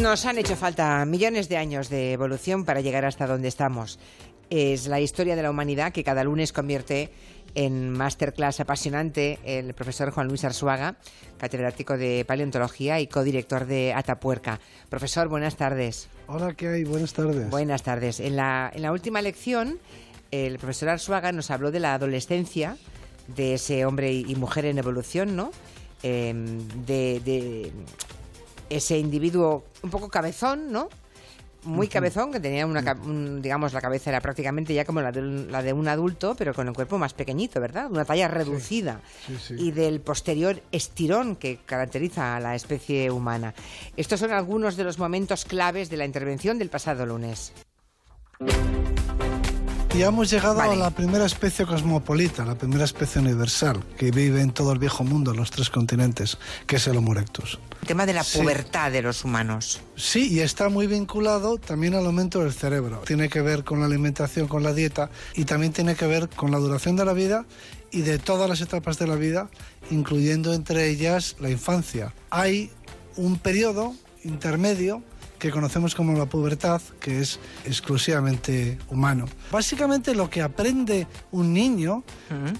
Nos han hecho falta millones de años de evolución para llegar hasta donde estamos. Es la historia de la humanidad que cada lunes convierte en masterclass apasionante el profesor Juan Luis Arzuaga, catedrático de paleontología y codirector de Atapuerca. Profesor, buenas tardes. Hola, ¿qué hay? Buenas tardes. Buenas tardes. En la, en la última lección, el profesor Arzuaga nos habló de la adolescencia de ese hombre y mujer en evolución, ¿no? Em, de, de ese individuo un poco cabezón, ¿no? muy cabezón, que tenía una, digamos, la cabeza era prácticamente ya como la de, la de, un adulto, pero con el cuerpo más pequeñito, ¿verdad? Una talla reducida. Y del posterior estirón que caracteriza a la especie humana. Estos son algunos de los momentos claves de la intervención del pasado lunes. Y hemos llegado a la primera especie cosmopolita, la primera especie universal que vive en todo el viejo mundo, en los tres continentes, que es el Homo erectus. El tema de la pubertad de los humanos. Sí, y está muy vinculado también al aumento del cerebro. Tiene que ver con la alimentación, con la dieta y también tiene que ver con la duración de la vida y de todas las etapas de la vida, incluyendo entre ellas la infancia. Hay un periodo intermedio que conocemos como la pubertad, que es exclusivamente humano. Básicamente lo que aprende un niño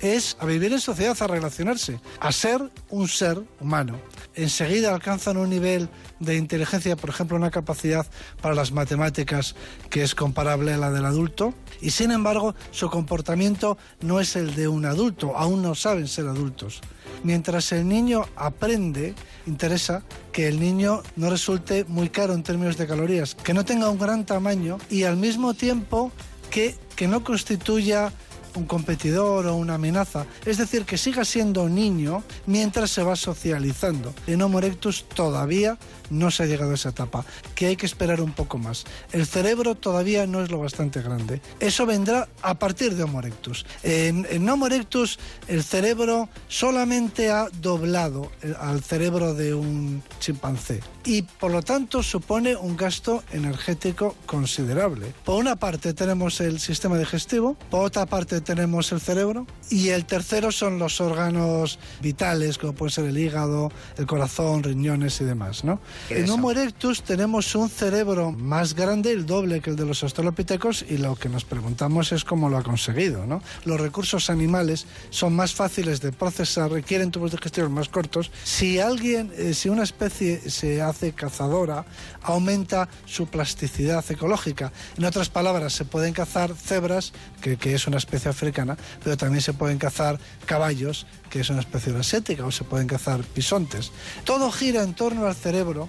es a vivir en sociedad, a relacionarse, a ser un ser humano. Enseguida alcanzan un nivel de inteligencia, por ejemplo, una capacidad para las matemáticas que es comparable a la del adulto, y sin embargo su comportamiento no es el de un adulto, aún no saben ser adultos. Mientras el niño aprende, interesa que el niño no resulte muy caro en términos de calorías, que no tenga un gran tamaño y al mismo tiempo que, que no constituya un competidor o una amenaza. Es decir, que siga siendo niño mientras se va socializando. En Homo erectus todavía no se ha llegado a esa etapa, que hay que esperar un poco más. El cerebro todavía no es lo bastante grande. Eso vendrá a partir de Homo erectus. En, en Homo erectus el cerebro solamente ha doblado al cerebro de un chimpancé y por lo tanto supone un gasto energético considerable. Por una parte tenemos el sistema digestivo, por otra parte tenemos el cerebro y el tercero son los órganos vitales como puede ser el hígado, el corazón, riñones y demás, ¿no? En Homo erectus tenemos un cerebro más grande, el doble que el de los australopitecos, y lo que nos preguntamos es cómo lo ha conseguido. ¿no? Los recursos animales son más fáciles de procesar, requieren tubos de gestión más cortos. Si alguien, eh, si una especie se hace cazadora, aumenta su plasticidad ecológica. En otras palabras, se pueden cazar cebras, que, que es una especie africana, pero también se pueden cazar caballos, que es una especie asiática, o se pueden cazar bisontes. Todo gira en torno al cerebro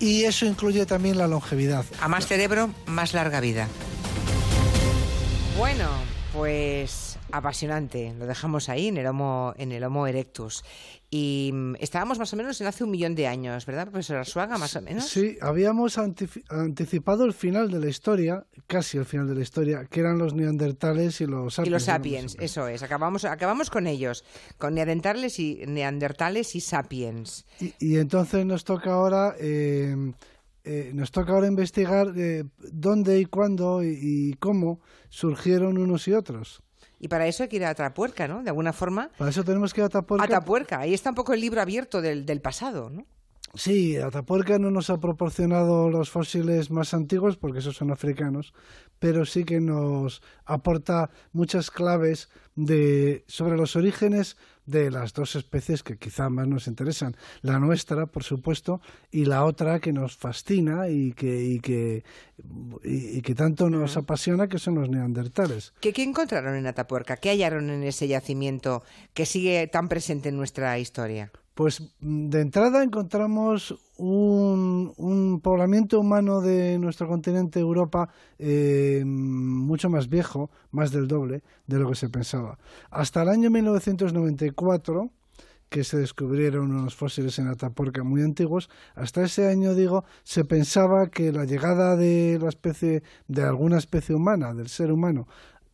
y eso incluye también la longevidad. A más cerebro, más larga vida. Bueno, pues apasionante. Lo dejamos ahí en el Homo, en el homo erectus. Y mm, estábamos más o menos en hace un millón de años, ¿verdad, profesor Arzuaga, más o menos? Sí, habíamos anticipado el final de la historia, casi el final de la historia, que eran los neandertales y los sapiens. Y los sapiens, eso es. Acabamos, acabamos con ellos, con neandertales y, neandertales y sapiens. Y, entonces nos toca ahora... Eh, eh, nos toca ahora investigar eh, dónde y cuándo y, cómo surgieron unos y otros. Y para eso hay que ir a Atapuerca, ¿no? De alguna forma. Para eso tenemos que ir a Atapuerca. Atapuerca. Ahí está un poco el libro abierto del, del pasado, ¿no? Sí, Atapuerca no nos ha proporcionado los fósiles más antiguos, porque esos son africanos, pero sí que nos aporta muchas claves de, sobre los orígenes de las dos especies que quizá más nos interesan. La nuestra, por supuesto, y la otra que nos fascina y que, y que, y, que tanto nos apasiona, que son los neandertales. ¿Qué, ¿Qué encontraron en Atapuerca? ¿Qué hallaron en ese yacimiento que sigue tan presente en nuestra historia? Pues mm, de entrada encontramos un, poblamiento humano de nuestro continente Europa eh, mucho más viejo, más del doble de lo que se pensaba. Hasta el año 1994 que se descubrieron unos fósiles en Atapuerca muy antiguos, hasta ese año, digo, se pensaba que la llegada de la especie, de alguna especie humana, del ser humano,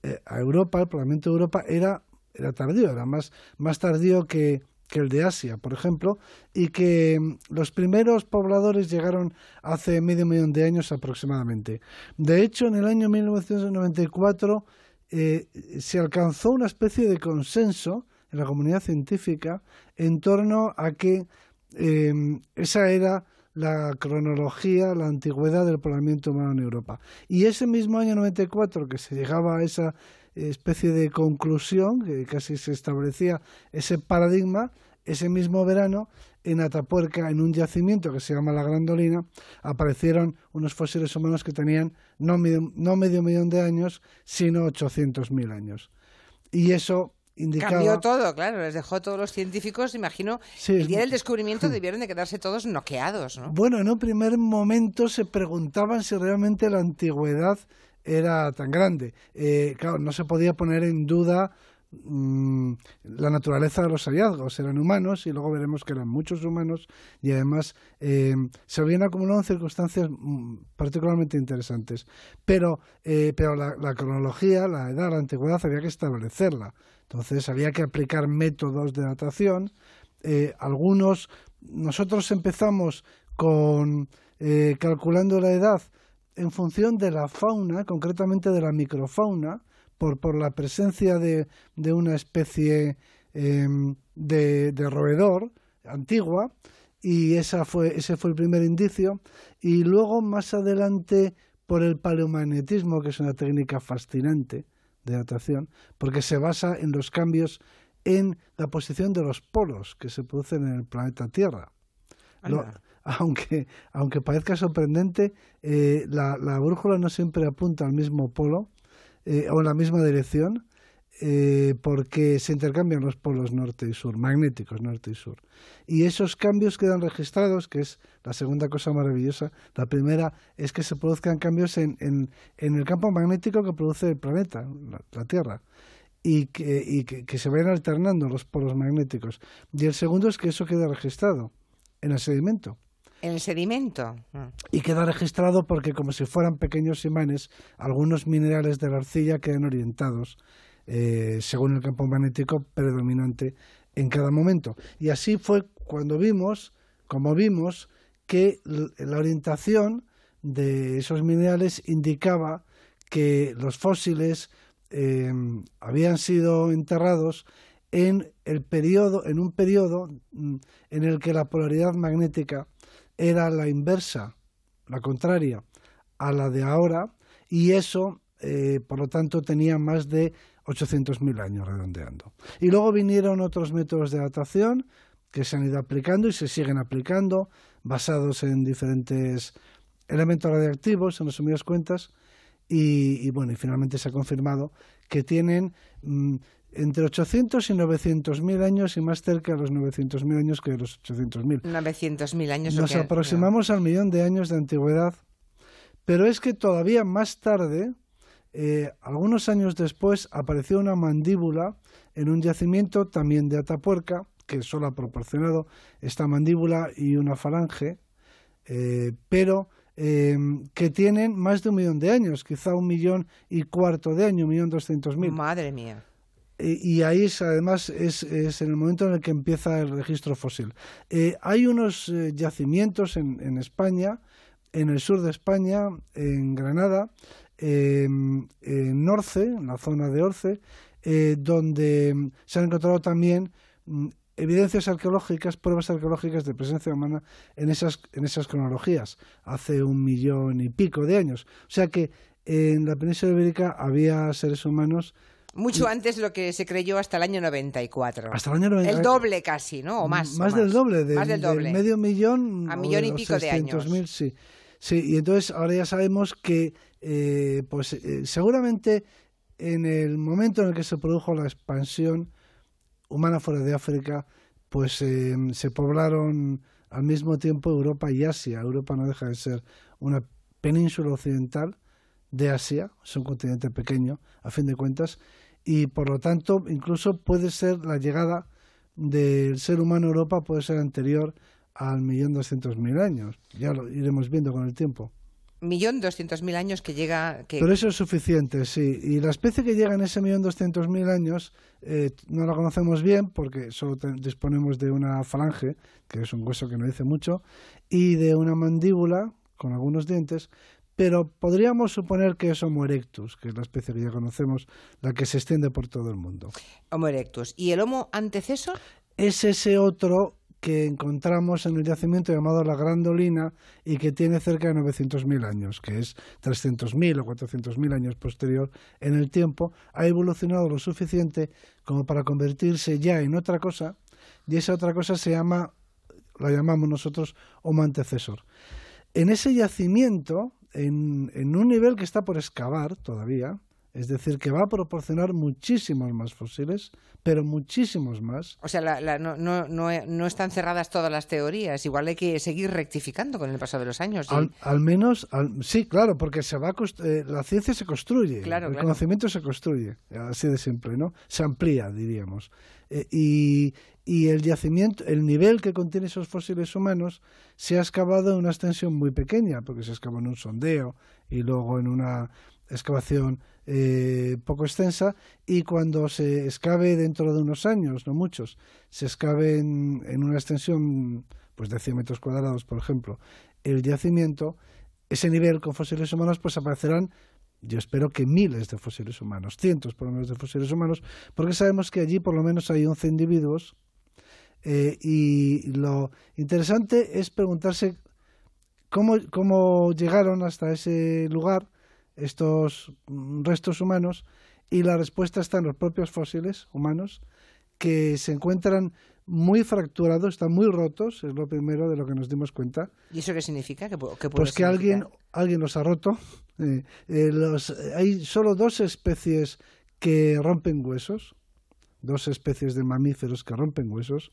eh, a Europa, al poblamiento de Europa, era, era tardío, era más, más tardío que, que el de Asia, por ejemplo, y que mm, los primeros pobladores llegaron hace medio millón de años aproximadamente. De hecho, en el año 1994 eh, se alcanzó una especie de consenso en la comunidad científica en torno a que em, esa era la cronología, la antigüedad del poblamiento humano en Europa. Y ese mismo año 94 que se llegaba a esa especie de conclusión, que casi se establecía ese paradigma, ese mismo verano, en Atapuerca, en un yacimiento que se llama La Grandolina, aparecieron unos fósiles humanos que tenían no medio, no medio millón de años, sino 800.000 años. Y eso indicaba... Cambió todo, claro, les dejó todos los científicos, imagino, el día del descubrimiento debieron de quedarse todos noqueados, ¿no? Bueno, en un primer momento se preguntaban si realmente la antigüedad era tan grande. Eh, claro, no se podía poner en duda mm, la naturaleza de los hallazgos. Eran humanos y luego veremos que eran muchos humanos y además eh, se habían acumulado en circunstancias mm, particularmente interesantes. Pero, eh, pero la, la, cronología, la edad, la antigüedad, había que establecerla. Entonces había que aplicar métodos de datación. algunos, nosotros empezamos con calculando la edad en función de la fauna, concretamente de la microfauna, por, por la presencia de, de una especie em, de, de, roedor antigua, y esa fue, ese fue el primer indicio. Y luego, más adelante, por el paleomagnetismo, que es una técnica fascinante de datación, porque se basa en los cambios en la posición de los polos que se producen en el planeta Tierra aunque, aunque parezca sorprendente, eh, la, la, brújula no siempre apunta al mismo polo eh, o en la misma dirección, eh, porque se intercambian los polos norte y sur, magnéticos norte y sur. Y esos cambios quedan registrados, que es la segunda cosa maravillosa. La primera es que se produzcan cambios en, en, el campo magnético que produce el planeta, la, Tierra. Y, que, y que, que se vayan alternando los polos magnéticos. Y el segundo es que eso quede registrado en el sedimento en el sedimento. Y queda registrado porque como si fueran pequeños imanes, algunos minerales de la arcilla quedan orientados eh, según el campo magnético predominante en cada momento. Y así fue cuando vimos, como vimos, que la orientación de esos minerales indicaba que los fósiles em, habían sido enterrados en el periodo, en un periodo mm, en el que la polaridad magnética era la inversa, la contraria a la de ahora, y eso, eh, por lo tanto, tenía más de 800.000 años redondeando. Y luego vinieron otros métodos de datación que se han ido aplicando y se siguen aplicando, basados en diferentes elementos radiactivos, en resumidas cuentas, y, bueno, y finalmente se ha confirmado que tienen mm, entre 800 y 900 mil años y más cerca de los 900 mil años que de los 800 mil. 900 mil años. Nos aproximamos al millón de años de antigüedad, pero es que todavía más tarde, eh, algunos años después, apareció una mandíbula en un yacimiento también de Atapuerca, que solo ha proporcionado esta mandíbula y una falange, eh, pero eh, que tienen más de un millón de años, quizá un millón y cuarto de año, un millón doscientos mil. Madre mía y ahí es, además es, es, en el momento en el que empieza el registro fósil. Eh, hay unos eh, yacimientos en, en, España, en el sur de España, en Granada, en Orce, en la zona de Orce, eh, donde se han encontrado también mm, evidencias arqueológicas, pruebas arqueológicas de presencia humana en esas, en esas cronologías, hace un millón y pico de años. O sea que en la península ibérica había seres humanos mucho antes de lo que se creyó hasta el año 94. Hasta el año 94. El doble casi, ¿no? O más. Más, del doble. De, más del doble. medio millón. A millón y pico de años. Mil, sí. Sí, y entonces ahora ya sabemos que, eh, pues eh, seguramente en el momento en el que se produjo la expansión humana fuera de África, pues eh, se poblaron al mismo tiempo Europa y Asia. Europa no deja de ser una península occidental de Asia, es un continente pequeño, a fin de cuentas, y por lo tanto incluso puede ser la llegada del ser humano a Europa puede ser anterior al millón doscientos mil años. Ya lo iremos viendo con el tiempo. Millón doscientos mil años que llega. Que... Pero eso es suficiente, sí. Y la especie que llega en ese millón doscientos mil años eh, no la conocemos bien porque solo disponemos de una falange, que es un hueso que no dice mucho, y de una mandíbula con algunos dientes, pero podríamos suponer que es Homo erectus, que es la especie que ya conocemos, la que se extiende por todo el mundo. Homo erectus. ¿Y el Homo antecesor? Es ese otro que encontramos en el yacimiento llamado la Grandolina y que tiene cerca de 900.000 años, que es 300.000 o 400.000 años posterior en el tiempo, ha evolucionado lo suficiente como para convertirse ya en otra cosa y esa otra cosa se llama, la llamamos nosotros Homo antecesor. En ese yacimiento, en, en un nivel que está por excavar todavía, es decir, que va a proporcionar muchísimos más fósiles, pero muchísimos más. O sea, no, no, no, están cerradas todas las teorías. Igual hay que seguir rectificando con el paso de los años. Al, menos, sí, claro, porque se va eh, la ciencia se construye, el conocimiento se construye, así de simple, ¿no? Se amplía, diríamos. Eh, y, y el yacimiento, el nivel que contiene esos fósiles humanos se ha excavado en una extensión muy pequeña, porque se excavó en un sondeo y luego en una excavación eh, poco extensa y cuando se excave dentro de unos años, no muchos, se excave en, una extensión pues de 100 metros cuadrados, por ejemplo, el yacimiento, ese nivel con fósiles humanos, pues aparecerán, yo espero que miles de fósiles humanos, cientos por lo menos de fósiles humanos, porque sabemos que allí por lo menos hay 11 individuos eh, y lo interesante es preguntarse cómo, cómo llegaron hasta ese lugar estos mm, restos humanos y la respuesta está en los propios fósiles humanos que se encuentran muy fracturados, están muy rotos, es lo primero de lo que nos dimos cuenta. ¿Y eso qué significa? pues que alguien, alguien los ha roto. Eh, eh, hay solo dos especies que rompen huesos, dos especies de mamíferos que rompen huesos,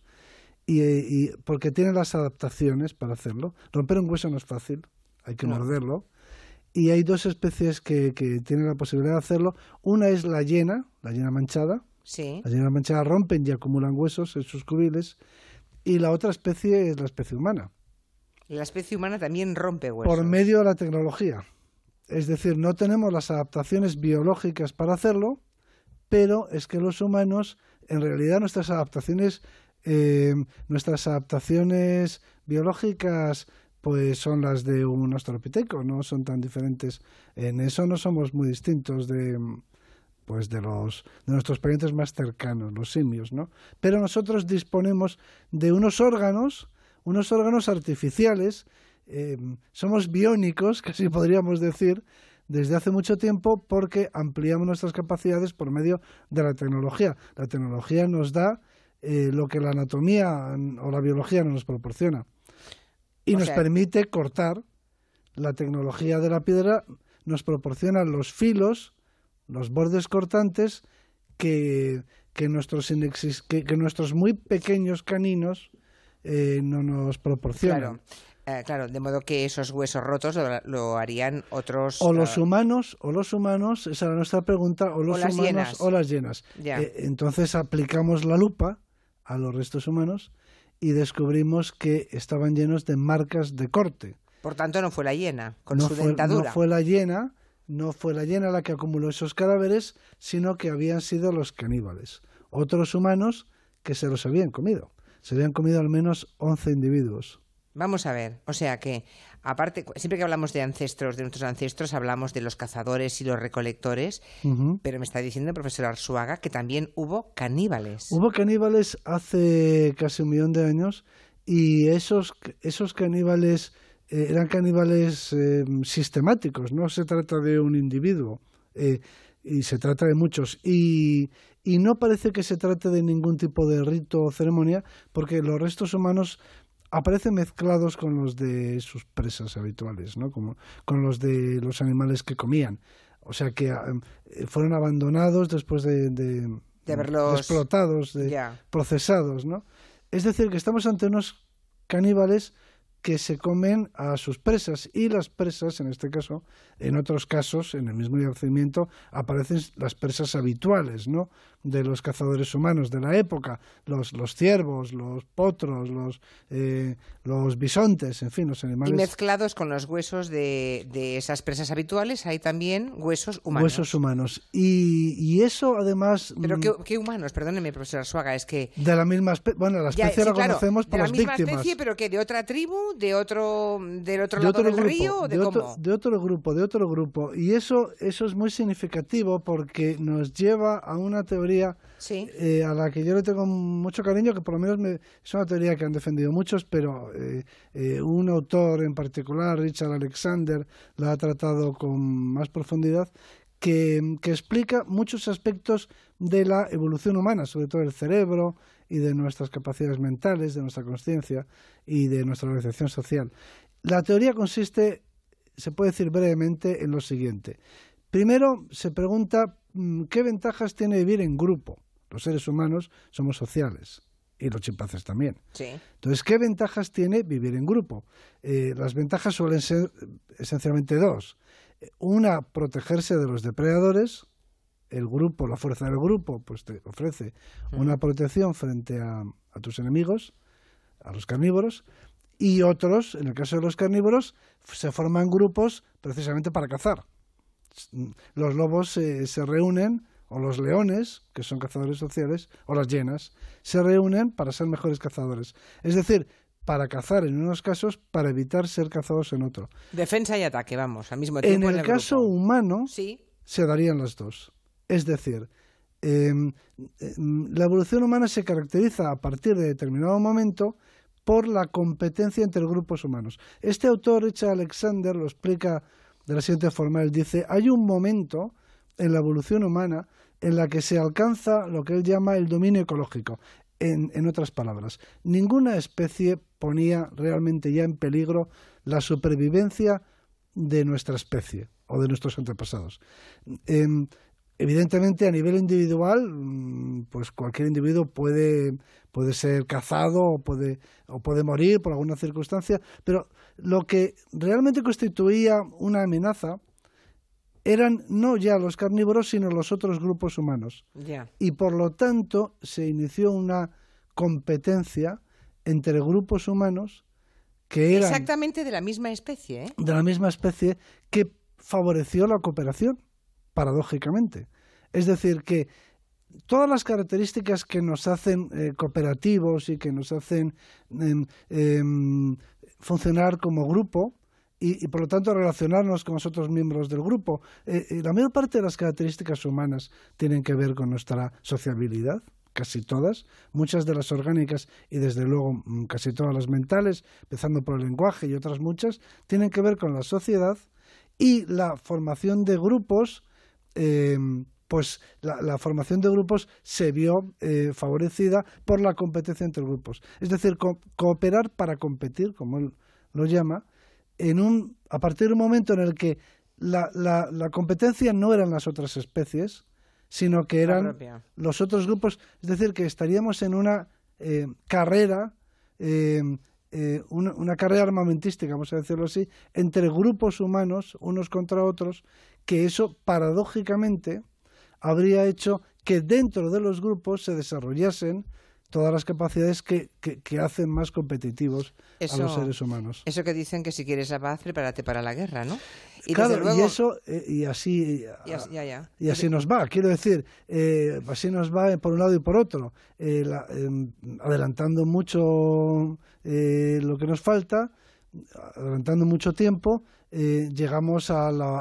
y, y porque tienen las adaptaciones para hacerlo. Romper un hueso no es fácil, hay que morderlo y hay dos especies que, que, tienen la posibilidad de hacerlo. Una es la hiena, la hiena manchada. Sí. La hiena manchada rompen y acumulan huesos en sus cubiles. Y la otra especie es la especie humana. La especie humana también rompe huesos. Por medio de la tecnología. Es decir, no tenemos las adaptaciones biológicas para hacerlo, pero es que los humanos, en realidad nuestras adaptaciones, eh, nuestras adaptaciones biológicas pues son las de un australopiteco, no son tan diferentes. En eso no somos muy distintos de pues de los de nuestros parientes más cercanos, los simios, ¿no? Pero nosotros disponemos de unos órganos, unos órganos artificiales, eh, somos biónicos, casi podríamos decir, desde hace mucho tiempo porque ampliamos nuestras capacidades por medio de la tecnología. La tecnología nos da eh, lo que la anatomía o la biología no nos proporciona y nos permite cortar. La tecnología de la piedra nos proporciona los filos, los bordes cortantes que, que, nuestros, que, que nuestros muy pequeños caninos eh, no nos proporcionan. Eh, claro. de modo que esos huesos rotos lo, harían otros. O los eh, humanos, o los humanos, esa era nuestra pregunta, o los humanos o las llenas. entonces aplicamos la lupa a los restos humanos y descubrimos que estaban llenos de marcas de corte. Por tanto, no fue la hiena, con su dentadura. No fue la hiena, no fue la hiena la que acumuló esos cadáveres, sino que habían sido los caníbales. Otros humanos que se los habían comido. Se habían comido al menos 11 individuos. Vamos a ver, o sea que, aparte, siempre que hablamos de ancestros, de nuestros ancestros, hablamos de los cazadores y los recolectores, pero me está diciendo el profesor Arzuaga que también hubo caníbales. Hubo caníbales hace casi un millón de años y esos, esos caníbales eh, eran caníbales eh, sistemáticos, no se trata de un individuo. Eh, y se trata de muchos. Y, y no parece que se trate de ningún tipo de rito o ceremonia, porque los restos humanos aparecen mezclados con los de sus presas habituales, ¿no? Como con los de los animales que comían. O sea que eh, fueron abandonados después de, de, haberlos explotados, de procesados, ¿no? Es decir, que estamos ante unos caníbales que se comen a sus presas y las presas, en este caso, en otros casos, en el mismo yacimiento, aparecen las presas habituales, ¿no? De los cazadores humanos de la época, los, los ciervos, los potros, los, eh, los bisontes, en fin, los animales. Y mezclados con los huesos de, de esas presas habituales hay también huesos humanos. Huesos humanos. Y, y eso, además... ¿Pero qué, qué, humanos? Perdóneme, profesora Suaga, es que... De la misma especie, bueno, la especie la conocemos por las víctimas. De la misma especie, pero que de otra tribu, de otro, del otro lado del río, ¿de, Otro, de otro grupo, de otro grupo. Y eso, eso es muy significativo porque nos lleva a una teoría teoría eh, a la que yo le tengo mucho cariño, que por lo menos me, es una teoría que han defendido muchos, pero eh, eh, un autor en particular, Richard Alexander, la ha tratado con más profundidad, que, que explica muchos aspectos de la evolución humana, sobre todo el cerebro y de nuestras capacidades mentales, de nuestra conciencia y de nuestra organización social. La teoría consiste, se puede decir brevemente, en lo siguiente. Primero se pregunta qué ventajas tiene vivir en grupo. Los seres humanos somos sociales y los chimpancés también. Entonces, ¿qué ventajas tiene vivir en grupo? Eh, las ventajas suelen ser esencialmente dos. Una, protegerse de los depredadores. El grupo, la fuerza del grupo, pues te ofrece una protección frente a, tus enemigos, a los carnívoros. Y otros, en el caso de los carnívoros, se forman grupos precisamente para cazar. Los lobos se reúnen o los leones, que son cazadores sociales, o las hienas, se reúnen para ser mejores cazadores. Es decir, para cazar en unos casos, para evitar ser cazados en otro. Defensa y ataque, vamos, al mismo tiempo. En el, caso humano, se darían las dos. Es decir, em, em, la evolución humana se caracteriza a partir de determinado momento por la competencia entre grupos humanos. Este autor, Richard Alexander, lo explica de la siguiente forma. Él dice, hay un momento en la evolución humana en la que se alcanza lo que él llama el dominio ecológico. En, en, otras palabras, ninguna especie ponía realmente ya en peligro la supervivencia de nuestra especie o de nuestros antepasados. Em, evidentemente, a nivel individual, mm, pues cualquier individuo puede, puede ser cazado o puede, o puede morir por alguna circunstancia, pero lo que realmente constituía una amenaza eran no ya los carnívoros, sino los otros grupos humanos. Y por lo tanto se inició una competencia entre grupos humanos que eran... Exactamente de la misma especie. ¿eh? De la misma especie que favoreció la cooperación, paradójicamente. Es decir, que todas las características que nos hacen eh, cooperativos y que nos hacen em, em, funcionar como grupo, y, por lo tanto relacionarnos con los otros miembros del grupo. Eh, eh, la mayor parte de las características humanas tienen que ver con nuestra sociabilidad, casi todas, muchas de las orgánicas y desde luego mm, casi todas las mentales, empezando por el lenguaje y otras muchas, tienen que ver con la sociedad y la formación de grupos. Em, pues la, formación de grupos se vio eh, favorecida por la competencia entre grupos. Es decir, cooperar para competir, como él lo llama, en un, a partir de un momento en el que la, la, competencia no eran las otras especies, sino que eran los otros grupos, es decir, que estaríamos en una eh, carrera, eh, eh, una, una, carrera armamentística, vamos a decirlo así, entre grupos humanos, unos contra otros, que eso paradójicamente habría hecho que dentro de los grupos se desarrollasen todas las capacidades que, que, hacen más competitivos a los seres humanos. Eso que dicen que si quieres la paz, prepárate para la guerra, ¿no? Y claro, y eso, eh, y así, y, así nos va. Quiero decir, eh, así nos va por un lado y por otro, eh, em, adelantando mucho lo que nos falta, adelantando mucho tiempo, llegamos a, a, lo,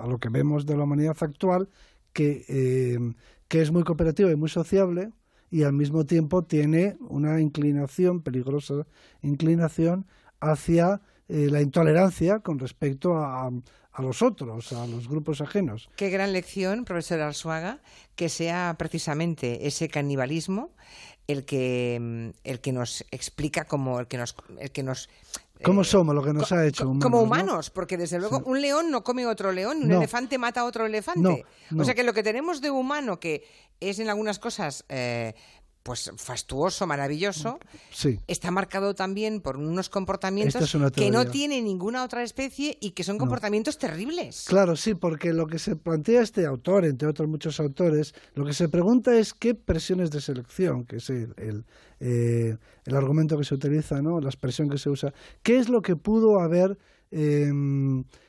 a, lo, que vemos de la humanidad actual, que, que es muy cooperativa y muy sociable, y al mismo tiempo tiene una inclinación, peligrosa inclinación, hacia eh, la intolerancia con respecto a, a, los otros, a los grupos ajenos. Qué gran lección, profesor Arzuaga, que sea precisamente ese canibalismo el que, el que nos explica como el que nos, el que nos ¿Cómo eh, somos lo que nos ha hecho humanos? Como humanos, porque desde luego un león no come otro león, un elefante mata a otro elefante. O sea que lo que tenemos de humano, que es en algunas cosas eh, pues fastuoso, maravilloso, está marcado también por unos comportamientos que no tiene ninguna otra especie y que son comportamientos terribles. Claro, sí, porque lo que se plantea este autor, entre otros muchos autores, lo que se pregunta es qué presiones de selección, que es el, el, eh, el argumento que se utiliza, ¿no? la expresión que se usa, qué es lo que pudo haber eh,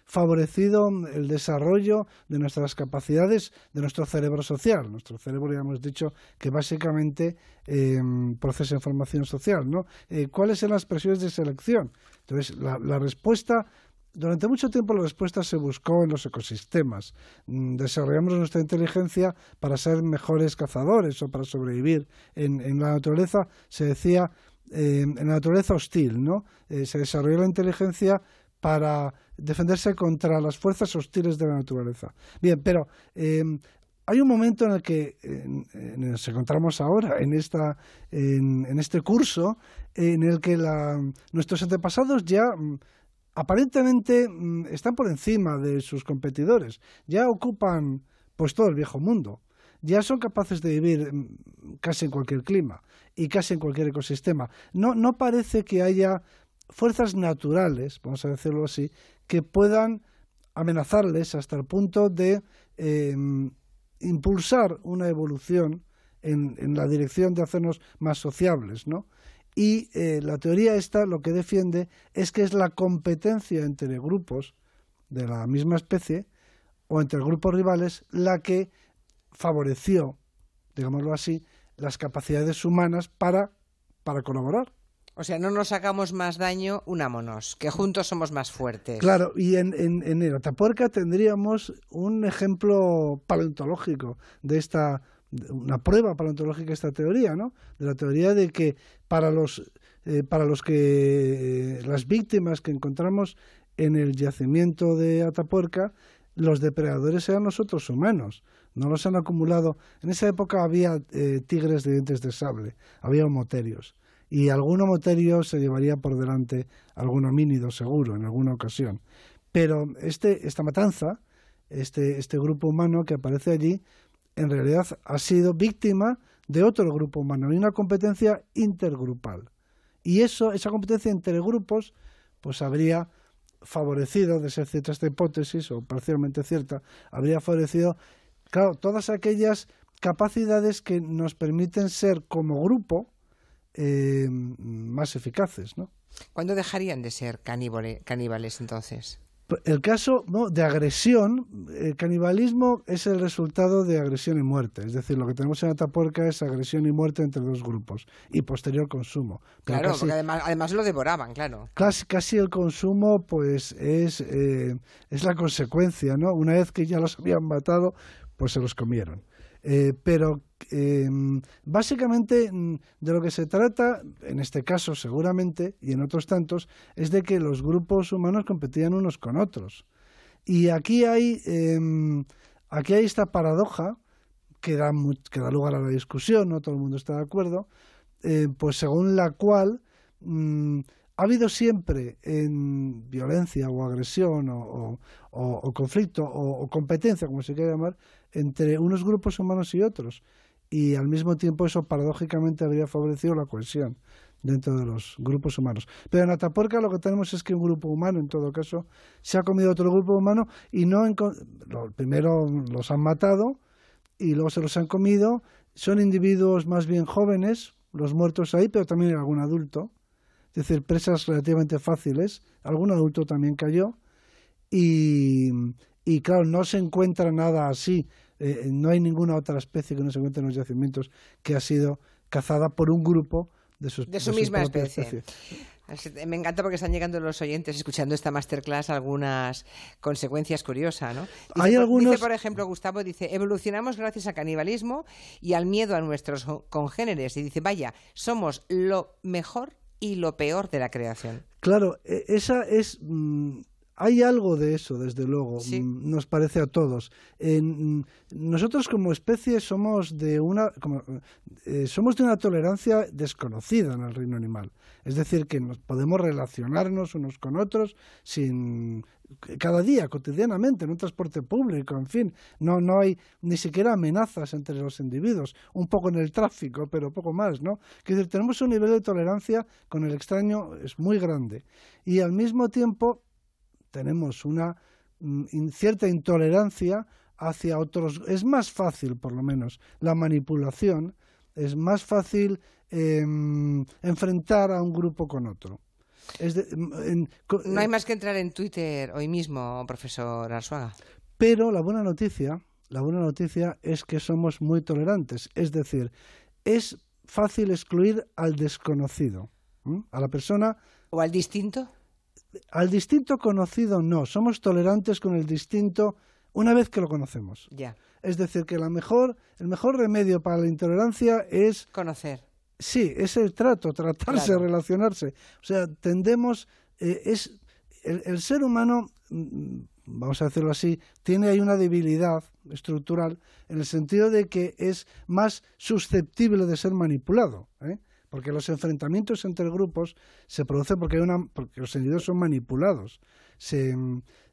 favorecido el desarrollo de nuestras capacidades de nuestro cerebro social. Nuestro cerebro, ya hemos dicho, que básicamente eh, procesa información social. ¿no? Eh, ¿Cuáles son las presiones de selección? Entonces, la, respuesta durante mucho tiempo la respuesta se buscó en los ecosistemas. Mm, desarrollamos nuestra inteligencia para ser mejores cazadores o para sobrevivir. En, la naturaleza se decía, eh, en la naturaleza hostil, ¿no? Eh, se desarrolló la inteligencia para defenderse contra las fuerzas hostiles de la naturaleza. Bien, pero em, hay un momento en el que nos encontramos ahora, en, esta, en, este curso, en el que nuestros antepasados ya mm, aparentemente mm, están por encima de sus competidores, ya ocupan pues todo el viejo mundo, ya son capaces de vivir mm, casi en cualquier clima y casi en cualquier ecosistema. No, no parece que haya fuerzas naturales, vamos a decirlo así, que puedan amenazarles hasta el punto de em, impulsar una evolución en, en, la dirección de hacernos más sociables, ¿no? Y eh, la teoría esta lo que defiende es que es la competencia entre grupos de la misma especie o entre grupos rivales la que favoreció, digámoslo así, las capacidades humanas para, para colaborar. O sea, no nos hagamos más daño, unámonos, que juntos somos más fuertes. Claro, y en, en, en el Atapuerca tendríamos un ejemplo paleontológico de esta una prueba paleontológica esta teoría, ¿no? De la teoría de que para los eh, para los que eh, las víctimas que encontramos en el yacimiento de Atapuerca, los depredadores eran los otros humanos, no los han acumulado. En esa época había eh, tigres de dientes de sable, había homoterios, y algún homoterio se llevaría por delante algún homínido seguro en alguna ocasión. Pero este, esta matanza, este, este grupo humano que aparece allí, en realidad ha sido víctima de otro grupo humano y una competencia intergrupal. Y eso, esa competencia entre grupos, pues habría favorecido, de ser cierta esta hipótesis, o parcialmente cierta, habría favorecido, claro, todas aquellas capacidades que nos permiten ser como grupo eh, más eficaces, ¿no? ¿Cuándo dejarían de ser caníbales entonces? El caso de agresión, el canibalismo es el resultado de agresión y muerte. Es decir, lo que tenemos en Atapuerca es agresión y muerte entre dos grupos y posterior consumo. claro, porque además, lo devoraban, claro. Casi, casi el consumo pues es, eh, es la consecuencia, ¿no? Una vez que ya los habían matado, pues se los comieron. Eh, pero em, básicamente mm, de lo que se trata, en este caso seguramente, y en otros tantos, es de que los grupos humanos competían unos con otros. Y aquí hay, em, aquí hay esta paradoja que da, que da lugar a la discusión, no todo el mundo está de acuerdo, eh, pues según la cual mm, ha habido siempre en violencia o agresión o, conflicto o, competencia, como se quiera llamar, entre unos grupos humanos y otros. Y al mismo tiempo eso paradójicamente habría favorecido la cohesión dentro de los grupos humanos. Pero en Atapuerca lo que tenemos es que un grupo humano, en todo caso, se ha comido otro grupo humano y no primero los han matado y luego se los han comido. Son individuos más bien jóvenes, los muertos ahí, pero también algún adulto es decir, presas relativamente fáciles, algún adulto también cayó y, y claro, no se encuentra nada así, eh, no hay ninguna otra especie que no se encuentre en los yacimientos que ha sido cazada por un grupo de, sus, de su misma especie. Me encanta porque están llegando los oyentes escuchando esta masterclass algunas consecuencias curiosas, ¿no? Hay algunos... dice, por ejemplo, Gustavo dice, evolucionamos gracias al canibalismo y al miedo a nuestros congéneres. Y dice, vaya, somos lo mejor y lo peor de la creación. Claro, e, esa es... Mm, hay algo de eso, desde luego, mm, nos parece a todos. Nosotros como especie somos de una eh, somos de una tolerancia desconocida en el reino animal. Es decir, que nos podemos relacionarnos unos con otros sin cada día, cotidianamente, en un transporte público, en fin, no, no hay ni siquiera amenazas entre los individuos, un poco en el tráfico, pero poco más, ¿no? Decir, tenemos un nivel de tolerancia con el extraño es muy grande y al mismo tiempo tenemos una mm, cierta intolerancia hacia otros. Es más fácil, por lo menos, la manipulación, es más fácil em, enfrentar a un grupo con otro no hay más que entrar en Twitter hoy mismo, profesor Arzuaga. Pero la buena noticia, la buena noticia es que somos muy tolerantes. Es decir, es fácil excluir al desconocido, a la persona o al distinto. Al distinto conocido no, somos tolerantes con el distinto una vez que lo conocemos. Ya. Es decir, que la mejor, el mejor remedio para la intolerancia es Conocer. Sí, es el trato, tratarse, Claro. relacionarse. O sea, tendemos, eh, es el, el ser humano, mm, vamos a decirlo así, tiene ahí una debilidad estructural en el sentido de que es más susceptible de ser manipulado. ¿eh? Porque los enfrentamientos entre grupos se producen porque, hay una, porque los individuos son manipulados. Se,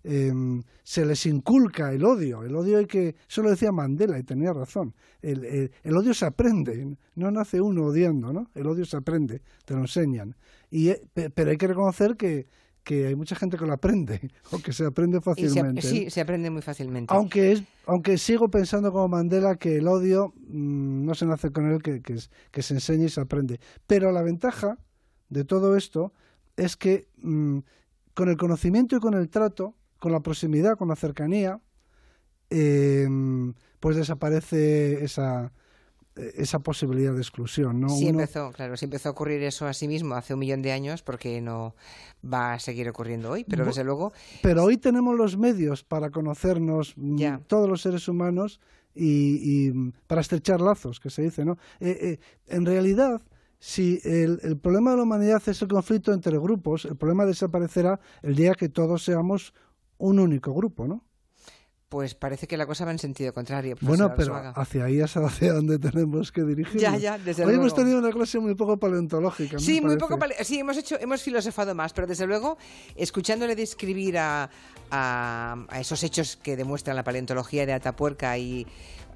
em, se les inculca el odio. El odio hay que, eso lo decía Mandela y tenía razón. El, odio se aprende, no nace uno odiando, ¿no? El odio se aprende, te lo enseñan. Y, eh, pe- pero hay que reconocer que, que hay mucha gente que lo aprende, o que se aprende se, fácilmente. sí, ¿eh? se aprende muy fácilmente. Aunque, es, aunque sigo pensando como Mandela que el odio mm, no se nace con él, que, que, se enseña y se aprende. Pero la ventaja de todo esto es que mm, con el conocimiento y con el trato, con la proximidad, con la cercanía, eh, pues desaparece esa, esa posibilidad de exclusión. ¿no? Sí Uno- empezó, claro, sí empezó a ocurrir eso a sí mismo hace un millón de años, porque no va a seguir ocurriendo hoy, pero desde luego Pero hoy tenemos los medios para conocernos mm, Ya. todos los seres humanos y, y, mm, para estrechar lazos, que se dice, ¿no? Eh, eh, en realidad, si el, el problema de la humanidad es el conflicto entre grupos, el problema desaparecerá el día que todos seamos un único grupo, ¿no? Pues parece que la cosa va en sentido contrario. Bueno, pero Arzuaga. hacia ahí es hacia donde tenemos que dirigirnos. Ya, ya, desde Hoy hemos tenido una clase muy poco paleontológica. Sí, muy poco. pale- Sí, hemos hecho, hemos filosofado más, pero desde luego, escuchándole describir a, a, a esos hechos que demuestran la paleontología de Atapuerca y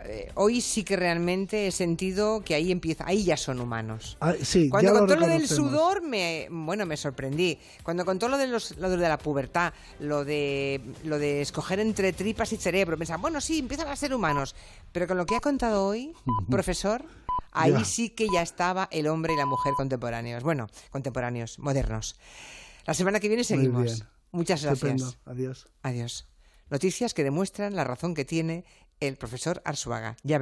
eh, hoy sí que realmente he sentido que ahí empieza, ahí ya son humanos. Ah, sí, Cuando ya lo contó lo del sudor, me, bueno, me sorprendí. Cuando contó lo de, los, lo de la pubertad, lo de, lo de escoger entre tripas y cerebro, pensaba, bueno, sí, empiezan a ser humanos. Pero con lo que ha contado hoy, profesor, ahí sí que ya estaba el hombre y la mujer contemporáneos. Bueno, contemporáneos, modernos. La semana que viene seguimos. Muchas gracias. Estupendo. Adiós. Adiós. Noticias que demuestran la razón que tiene el profesor Arzuaga. Ya.